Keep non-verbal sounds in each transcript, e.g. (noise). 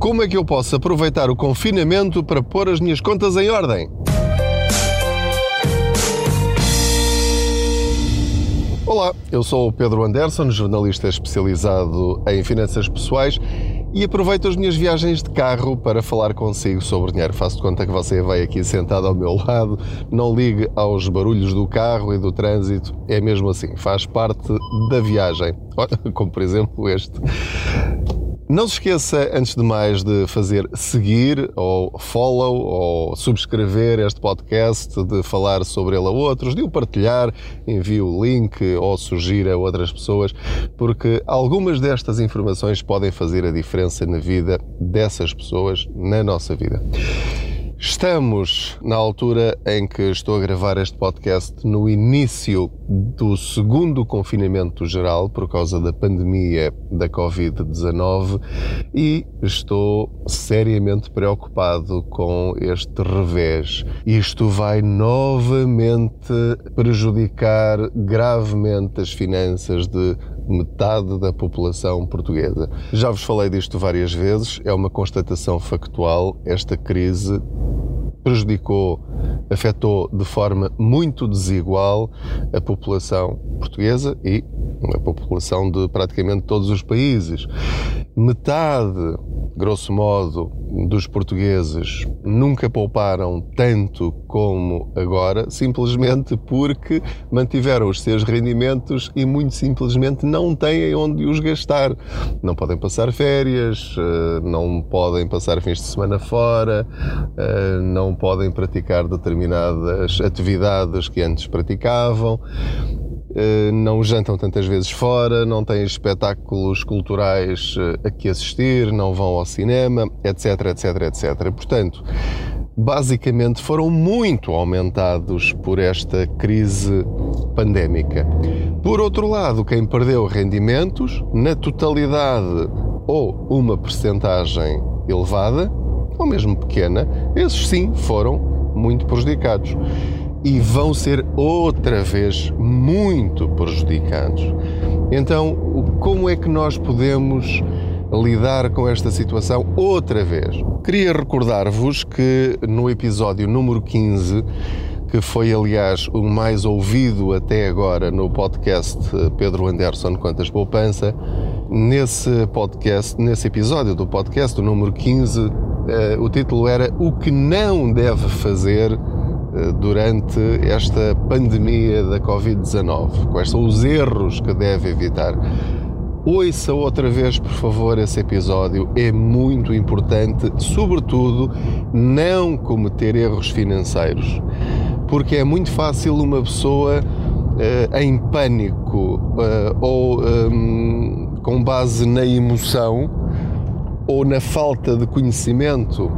Como é que eu posso aproveitar o confinamento para pôr as minhas contas em ordem? Olá, eu sou o Pedro Anderson, jornalista especializado em finanças pessoais e aproveito as minhas viagens de carro para falar consigo sobre dinheiro. Faço de conta que você vai aqui sentado ao meu lado, não ligue aos barulhos do carro e do trânsito, é mesmo assim, faz parte da viagem. (laughs) Como por exemplo este. Não se esqueça, antes de mais, de fazer seguir ou follow ou subscrever este podcast, de falar sobre ele a outros, de o partilhar, envie o link ou sugira a outras pessoas, porque algumas destas informações podem fazer a diferença na vida dessas pessoas, na nossa vida. Estamos na altura em que estou a gravar este podcast no início do segundo confinamento geral por causa da pandemia da Covid-19 e estou seriamente preocupado com este revés. Isto vai novamente prejudicar gravemente as finanças de metade da população portuguesa. Já vos falei disto várias vezes, é uma constatação factual. Esta crise prejudicou, afetou de forma muito desigual a população portuguesa e a população de praticamente todos os países. Metade, grosso modo, dos portugueses nunca pouparam tanto como agora, simplesmente porque mantiveram os seus rendimentos e muito simplesmente não têm onde os gastar. Não podem passar férias, eh, não podem passar fins de semana fora, eh, não podem praticar determinadas atividades que antes praticavam. Eh, não jantam tantas vezes fora, não têm espetáculos culturais eh, a que assistir, não vão ao cinema, etc, etc, etc. Portanto, basicamente foram muito aumentados por esta crise pandémica. Por outro lado, quem perdeu rendimentos, na totalidade ou uma percentagem elevada, ou mesmo pequena, esses sim foram muito prejudicados e vão ser outra vez muito prejudicados. Então, como é que nós podemos lidar com esta situação outra vez? Queria recordar-vos que no episódio número 15, que foi aliás o mais ouvido até agora no podcast Pedro Anderson Quantas Poupança, nesse podcast, nesse episódio do podcast, o número 15, eh, o título era O que não deve fazer durante esta pandemia da Covid-19. Quais são os erros que deve evitar? Ouça outra vez, por favor, esse episódio, é muito importante, sobretudo, não cometer erros financeiros, porque é muito fácil uma pessoa uh, em pânico uh, ou um, com base na emoção ou na falta de conhecimento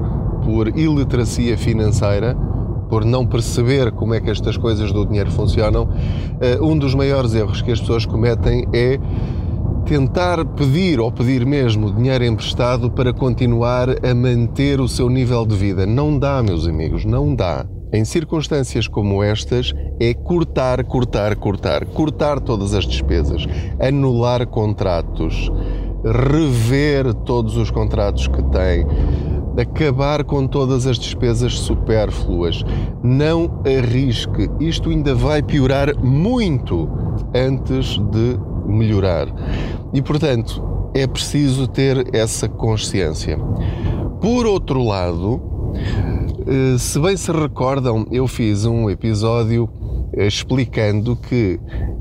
por iliteracia financeira por não perceber como é que estas coisas do dinheiro funcionam, eh, um dos maiores erros que as pessoas cometem é tentar pedir ou pedir mesmo dinheiro emprestado para continuar a manter o seu nível de vida. Não dá, meus amigos, não dá. Em circunstâncias como estas, é cortar, cortar, cortar, cortar todas as despesas, anular contratos, rever todos os contratos que tem, acabar com todas as despesas supérfluas. Não arrisque, isto ainda vai piorar muito antes de melhorar. E portanto, é preciso ter essa consciência. Por outro lado, eh, se bem se recordam, eu fiz um episódio explicando que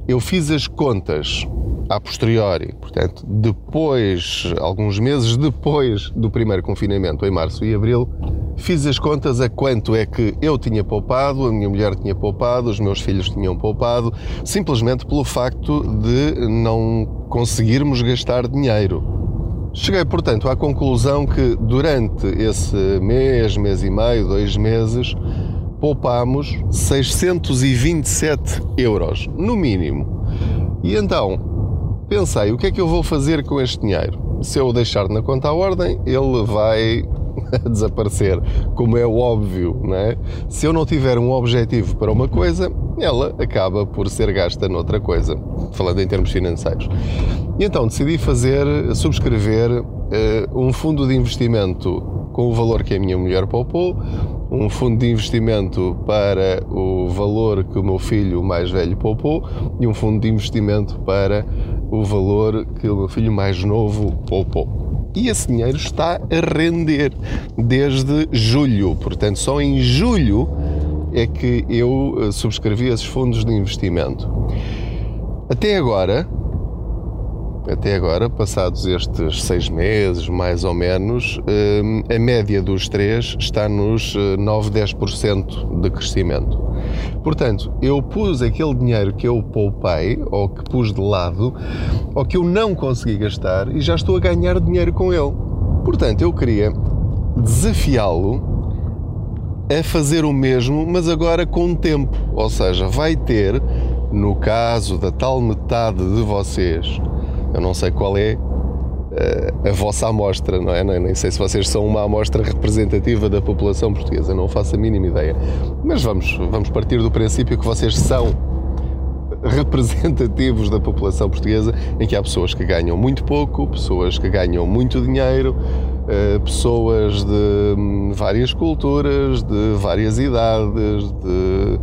eu fiz as contas a posteriori, portanto, depois, alguns meses depois do primeiro confinamento, em março e abril, fiz as contas a quanto é que eu tinha poupado, a minha mulher tinha poupado, os meus filhos tinham poupado, simplesmente pelo facto de não conseguirmos gastar dinheiro. Cheguei, portanto, à conclusão que durante esse mês, mês e meio, dois meses, poupámos 627 euros, no mínimo. E então, pensei, o que é que eu vou fazer com este dinheiro? Se eu o deixar na conta à ordem, ele vai (laughs) desaparecer, como é óbvio, não é? Se eu não tiver um objetivo para uma coisa, ela acaba por ser gasta noutra coisa, falando em termos financeiros. E então decidi fazer, subscrever uh, um fundo de investimento com o valor que a minha mulher poupou, um fundo de investimento para o valor que o meu filho mais velho poupou e um fundo de investimento para o valor que o meu filho mais novo poupou. E esse dinheiro está a render desde julho, portanto, só em julho é que eu eh, subscrevi esses fundos de investimento. Até agora, até agora, passados estes seis meses, mais ou menos, eh, a média dos três está nos 9, eh, 10% de crescimento. Portanto, eu pus aquele dinheiro que eu poupei, ou que pus de lado, ou que eu não consegui gastar, e já estou a ganhar dinheiro com ele. Portanto, eu queria desafiá-lo a fazer o mesmo, mas agora com tempo. Ou seja, vai ter, no caso da tal metade de vocês eu não sei qual é uh, a vossa amostra, não é? Nem sei se vocês são uma amostra representativa da população portuguesa, não faço a mínima ideia. Mas vamos, vamos partir do princípio que vocês são representativos da população portuguesa, em que há pessoas que ganham muito pouco, pessoas que ganham muito dinheiro, uh, pessoas de hum, várias culturas, de várias idades, de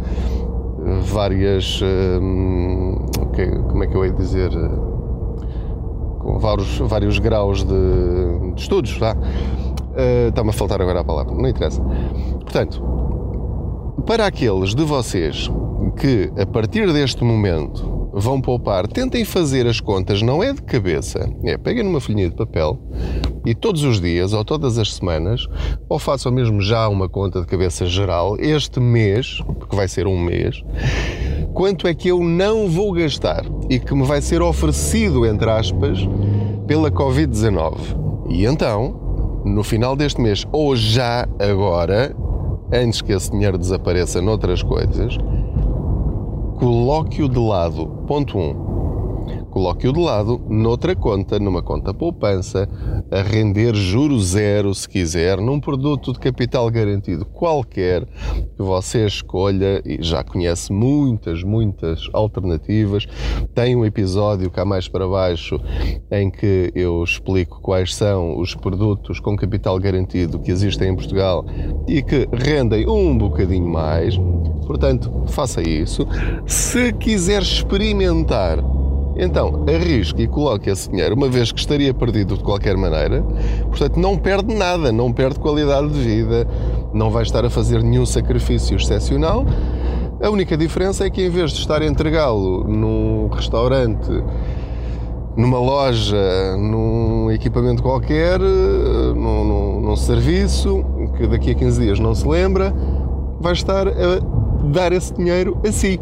várias. Uh, como é que eu ia dizer? Com vários, vários graus de, de estudos. Uh, Está-me a faltar agora a palavra, não interessa. Portanto, para aqueles de vocês que a partir deste momento vão poupar, tentem fazer as contas, não é de cabeça, é peguem numa folhinha de papel e todos os dias ou todas as semanas, ou façam mesmo já uma conta de cabeça geral, este mês, porque vai ser um mês, quanto é que eu não vou gastar e que me vai ser oferecido, entre aspas, pela Covid-19. E então, no final deste mês, ou já agora, antes que esse dinheiro desapareça noutras coisas, coloque-o de lado. Ponto 1. Um, coloque-o de lado noutra conta, numa conta poupança, a render juro zero, se quiser, num produto de capital garantido qualquer que você escolha e já conhece muitas, muitas alternativas. Tem um episódio cá mais para baixo em que eu explico quais são os produtos com capital garantido que existem em Portugal e que rendem um bocadinho mais. Portanto, faça isso. Se quiser experimentar então, arrisque e coloque esse dinheiro, uma vez que estaria perdido de qualquer maneira, portanto, não perde nada, não perde qualidade de vida, não vai estar a fazer nenhum sacrifício excepcional. A única diferença é que, em vez de estar a entregá-lo num restaurante, numa loja, num equipamento qualquer, num, num, num serviço, que daqui a 15 dias não se lembra, vai estar a dar esse dinheiro a si.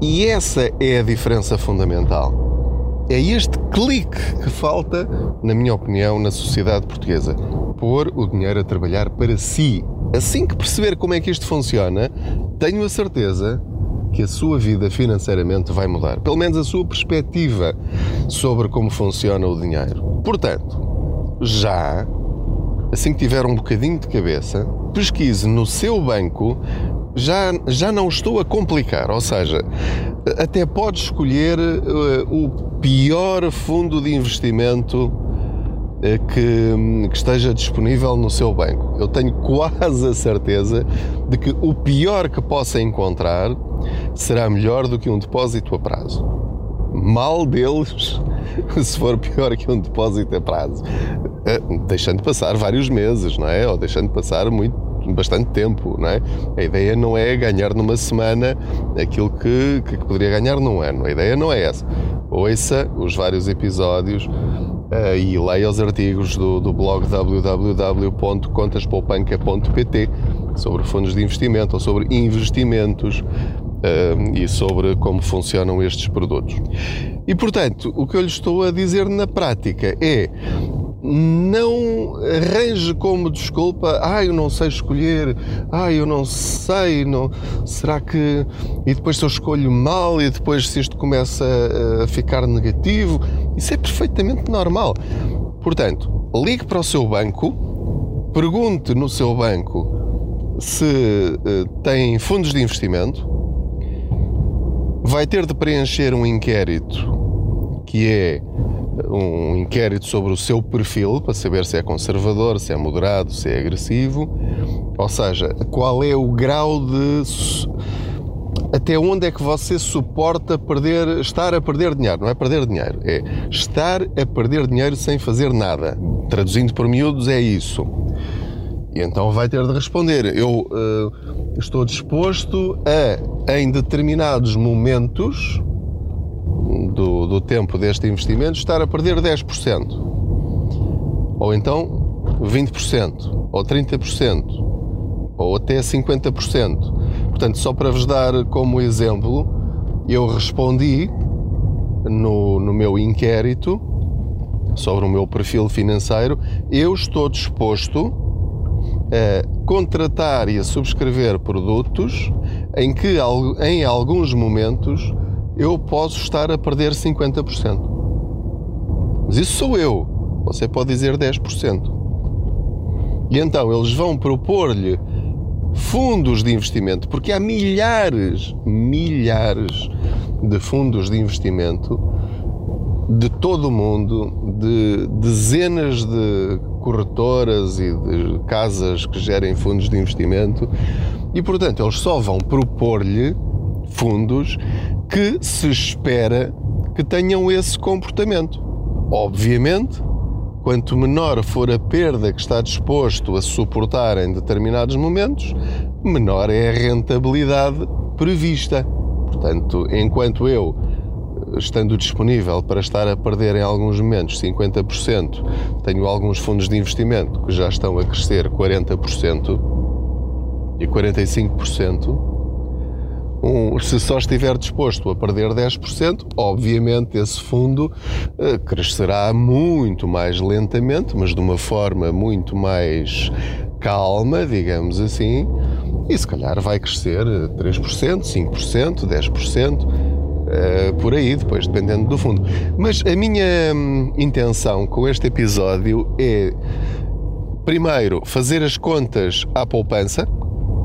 E essa é a diferença fundamental. É este clique que falta, na minha opinião, na sociedade portuguesa. Pôr o dinheiro a trabalhar para si. Assim que perceber como é que isto funciona, tenho a certeza que a sua vida financeiramente vai mudar. Pelo menos a sua perspectiva sobre como funciona o dinheiro. Portanto, já, assim que tiver um bocadinho de cabeça, pesquise no seu banco já, já não estou a complicar, ou seja, até pode escolher uh, o pior fundo de investimento uh, que, que, esteja disponível no seu banco. Eu tenho quase a certeza de que o pior que possa encontrar será melhor do que um depósito a prazo. Mal deles (laughs) se for pior que um depósito a prazo. Uh, deixando passar vários meses, não é? Ou deixando passar muito bastante tempo, não é? A ideia não é ganhar numa semana aquilo que, que poderia ganhar num ano. A ideia não é essa. Ouça os vários episódios uh, e leia os artigos do, do blog www.contaspoupanca.pt sobre fundos de investimento ou sobre investimentos uh, e sobre como funcionam estes produtos. E portanto, o que eu lhe estou a dizer na prática é não arranje como desculpa, ah, eu não sei escolher, ah, eu não sei, não, será que. E depois se eu escolho mal e depois se isto começa a ficar negativo, isso é perfeitamente normal. Portanto, ligue para o seu banco pergunte no seu banco se uh, tem fundos de investimento, vai ter de preencher um inquérito que é um inquérito sobre o seu perfil para saber se é conservador, se é moderado, se é agressivo, ou seja, qual é o grau de até onde é que você suporta perder, estar a perder dinheiro? Não é perder dinheiro, é estar a perder dinheiro sem fazer nada. Traduzindo por miúdos, é isso. E então vai ter de responder. Eu uh, estou disposto a, em determinados momentos do, do tempo deste investimento, estar a perder 10%. Ou então 20%, ou 30%, ou até 50%. Portanto, só para vos dar como exemplo, eu respondi no, no meu inquérito sobre o meu perfil financeiro, eu estou disposto a contratar e a subscrever produtos em que em alguns momentos eu posso estar a perder 50%. Mas isso sou eu. Você pode dizer 10%. E então eles vão propor-lhe fundos de investimento, porque há milhares, milhares de fundos de investimento de todo o mundo, de dezenas de corretoras e de casas que gerem fundos de investimento, e portanto eles só vão propor-lhe fundos que se espera que tenham esse comportamento. Obviamente, Quanto menor for a perda que está disposto a suportar em determinados momentos, menor é a rentabilidade prevista. Portanto, enquanto eu, estando disponível para estar a perder em alguns momentos 50%, tenho alguns fundos de investimento que já estão a crescer 40% e 45%, um, se só estiver disposto a perder 10%, obviamente esse fundo uh, crescerá muito mais lentamente, mas de uma forma muito mais calma, digamos assim, e se calhar vai crescer 3%, 5%, 10%. Uh, por aí, depois dependendo do fundo. Mas a minha hum, intenção com este episódio é, primeiro, fazer as contas à poupança,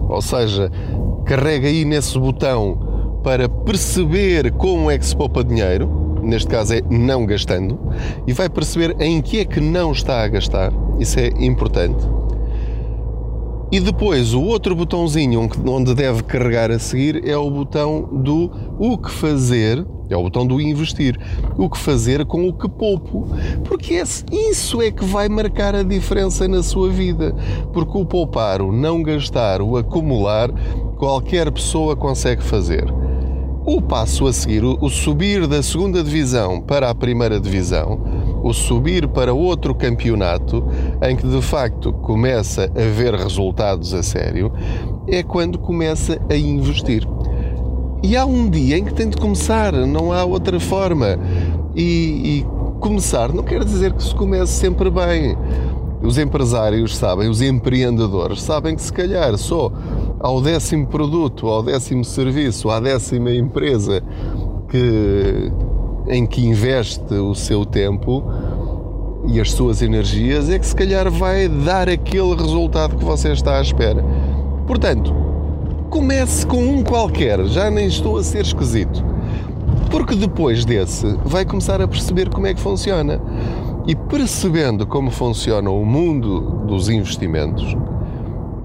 ou seja, carrega aí nesse botão para perceber como é que se poupa dinheiro, neste caso é não gastando, e vai perceber em que é que não está a gastar, isso é importante. E depois o outro botãozinho onde deve carregar a seguir é o botão do o que fazer é o botão do investir. O que fazer com o que poupo. Porque isso é que vai marcar a diferença na sua vida. Porque o poupar, o não gastar, o acumular, qualquer pessoa consegue fazer. O passo a seguir, o subir da segunda divisão para a primeira divisão, o subir para outro campeonato, em que de facto começa a ver resultados a sério, é quando começa a investir. E há um dia em que tem de começar, não há outra forma. E, e começar não quer dizer que se comece sempre bem. Os empresários sabem, os empreendedores sabem que se calhar só ao décimo produto, ao décimo serviço, à décima empresa que, em que investe o seu tempo e as suas energias é que se calhar vai dar aquele resultado que você está à espera. Portanto, comece com um qualquer, já nem estou a ser esquisito. Porque depois desse vai começar a perceber como é que funciona. E percebendo como funciona o mundo dos investimentos,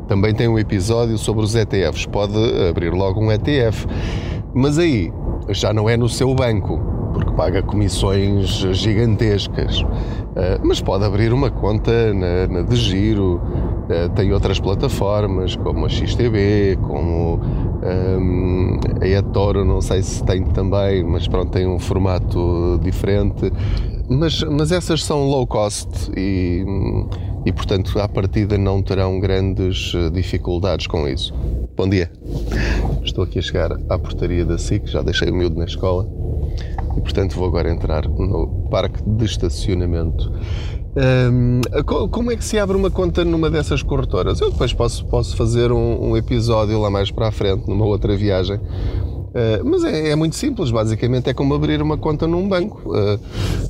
também tem um episódio sobre os ETFs. Pode abrir logo um ETF, mas aí já não é no seu banco, porque paga comissões gigantescas. Eh, mas pode abrir uma conta na, na de giro, eh, tem outras plataformas como a XTB, como um, a eToro, não sei se tem também, mas pronto, tem um formato diferente. Mas, mas essas são low cost e, e, portanto, à partida não terão grandes eh, dificuldades com isso. Bom dia. Estou aqui a chegar à portaria da SIC, já deixei o miúdo na escola e, portanto, vou agora entrar no parque de estacionamento. Como é que se abre uma conta numa dessas corretoras? Eu depois posso, posso fazer um, um, episódio lá mais para a frente, numa outra viagem, Uh, mas é, é, muito simples, basicamente é como abrir uma conta num banco. Uh,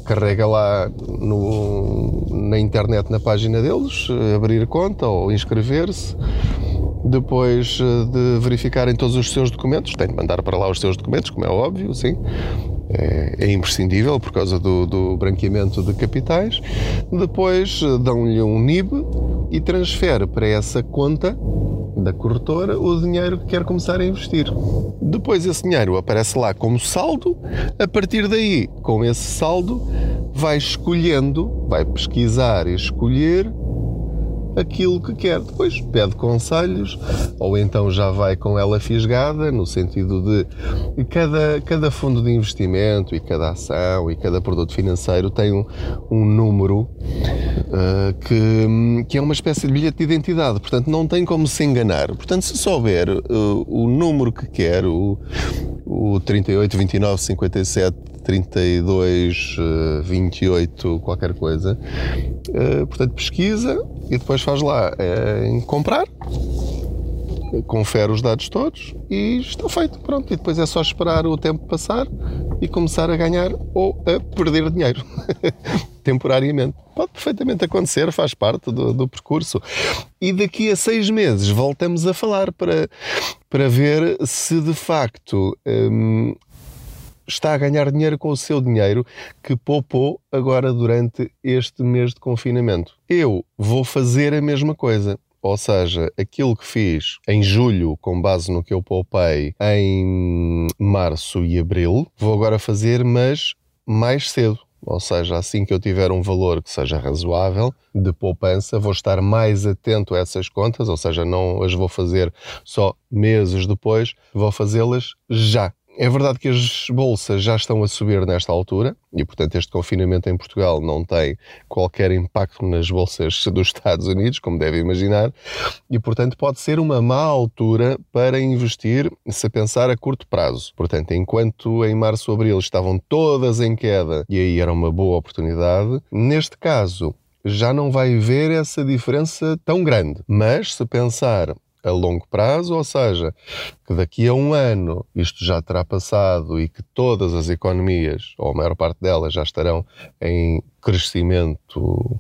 carrega lá no, na internet, na página deles, abrir conta ou inscrever-se. Depois de verificarem todos os seus documentos, tem de mandar para lá os seus documentos, como é óbvio, sim é, é imprescindível por causa do, do, branqueamento de capitais. Depois eh, dão-lhe um NIB e transfere para essa conta da corretora o dinheiro que quer começar a investir. Depois esse dinheiro aparece lá como saldo, a partir daí, com esse saldo, vai escolhendo, vai pesquisar e escolher aquilo que quer. Depois pede conselhos, ou então já vai com ela fisgada, no sentido de cada, cada fundo de investimento e cada ação e cada produto financeiro tem um, um número uh, que, que é uma espécie de bilhete de identidade, portanto não tem como se enganar. Portanto, se souber uh, o número que quer, o, o 38, 29, 57 32, 28, qualquer coisa. Eh, portanto, pesquisa e depois faz lá eh, em comprar, confere os dados todos e está feito. Pronto, e depois é só esperar o tempo passar e começar a ganhar ou a perder dinheiro. (laughs) temporariamente. Pode perfeitamente acontecer, faz parte do, do, percurso. E daqui a seis meses voltamos a falar para, para ver se de facto hum, está a ganhar dinheiro com o seu dinheiro que poupou agora durante este mês de confinamento. Eu vou fazer a mesma coisa. Ou seja, aquilo que fiz em julho, com base no que eu poupei em março e abril, vou agora fazer, mas mais cedo. Ou seja, assim que eu tiver um valor que seja razoável de poupança, vou estar mais atento a essas contas, ou seja, não as vou fazer só meses depois, vou fazê-las já. É verdade que as bolsas já estão a subir nesta altura e, portanto, este confinamento em Portugal não tem qualquer impacto nas bolsas (laughs) dos Estados Unidos, como deve imaginar, e, portanto, pode ser uma má altura para investir se pensar a curto prazo. Portanto, enquanto em março ou abril estavam todas em queda e aí era uma boa oportunidade, neste caso já não vai ver essa diferença tão grande. Mas se pensar a longo prazo, ou seja, que daqui a um ano isto já terá passado e que todas as economias, ou a maior parte delas, já estarão em crescimento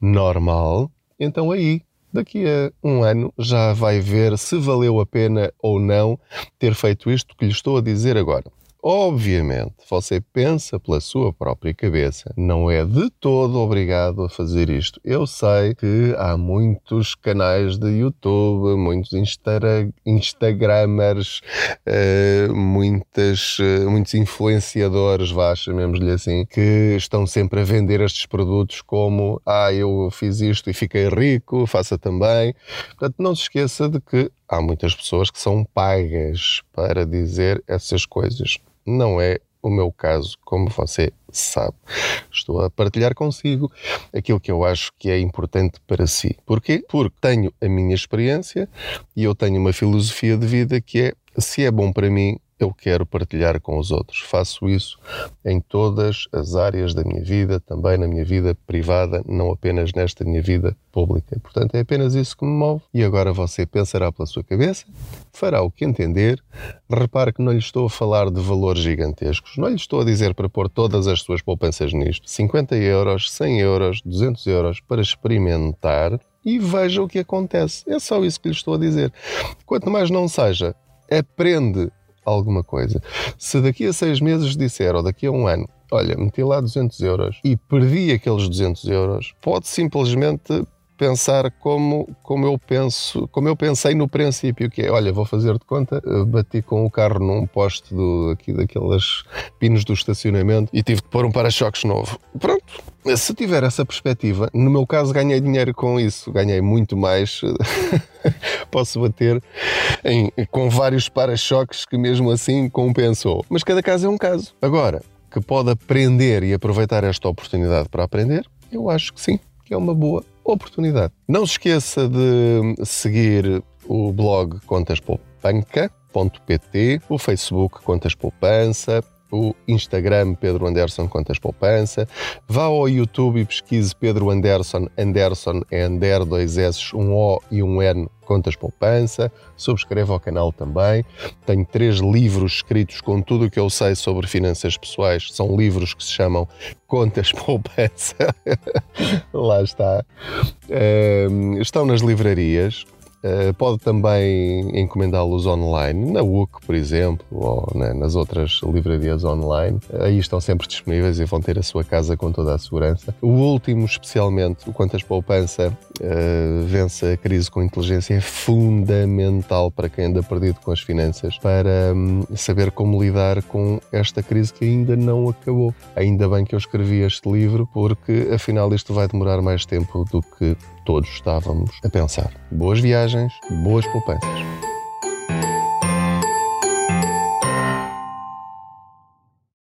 normal, então aí daqui a um ano já vai ver se valeu a pena ou não ter feito isto que lhe estou a dizer agora. Obviamente, você pensa pela sua própria cabeça, não é de todo obrigado a fazer isto. Eu sei que há muitos canais de YouTube, muitos Insta Instagramers, uh, muitas, uh, muitos influenciadores, vá, chamemos-lhe assim, que estão sempre a vender estes produtos como ah, eu fiz isto e fiquei rico, faça também. Portanto, não se esqueça de que há muitas pessoas que são pagas para dizer essas coisas. Não é o meu caso, como você sabe. Estou a partilhar consigo aquilo que eu acho que é importante para si. Porquê? Porque tenho a minha experiência e eu tenho uma filosofia de vida que é se é bom para mim, eu quero partilhar com os outros. Faço isso em todas as áreas da minha vida, também na minha vida privada, não apenas nesta minha vida pública. Portanto, é apenas isso que me move. E agora você pensará pela sua cabeça, fará o que entender. Repare que não lhe estou a falar de valores gigantescos, não lhe estou a dizer para pôr todas as suas poupanças nisto. 50 euros, 100 euros, 200 euros para experimentar e veja o que acontece. É só isso que lhe estou a dizer. Quanto mais não seja, aprende alguma coisa. Se daqui a seis meses disser, ou daqui a um ano, olha, meti lá 200 euros e perdi aqueles 200 euros, pode simplesmente pensar como, como eu penso, como eu pensei no princípio, que é, olha, vou fazer de conta, bati com o carro num poste do, aqui daquelas pinos do estacionamento e tive de pôr um para-choques novo. Pronto, se tiver essa perspectiva, no meu caso ganhei dinheiro com isso, ganhei muito mais. (laughs) Posso bater em, com vários para-choques que mesmo assim compensou. Mas cada caso é um caso. Agora, que pode aprender e aproveitar esta oportunidade para aprender, eu acho que sim, que é uma boa oportunidade. Não se esqueça de seguir o blog Contas Poupanca.pt, o Facebook Contas Poupança, o Instagram Pedro Anderson Contas Poupança. Vá ao YouTube e pesquise Pedro Anderson. Anderson é Ander, dois S, um O e um N Contas Poupança, subscreva o canal também. Tenho três livros escritos com tudo o que eu sei sobre finanças pessoais. São livros que se chamam Contas (laughs) Poupança. Lá está. Uh, estão nas livrarias. Uh, pode também encomendá-los online, na UC, por exemplo, ou nas outras livrarias online. Aí estão sempre disponíveis e vão ter a sua casa com toda a segurança. O último, especialmente, o Quantas Poupança uh, vence a crise com inteligência, é fundamental para quem anda perdido com as finanças, para um, saber como lidar com esta crise que ainda não acabou. Ainda bem que eu escrevi este livro, porque afinal isto vai demorar mais tempo do que todos estávamos a pensar. Boas viagens, boas poupanças.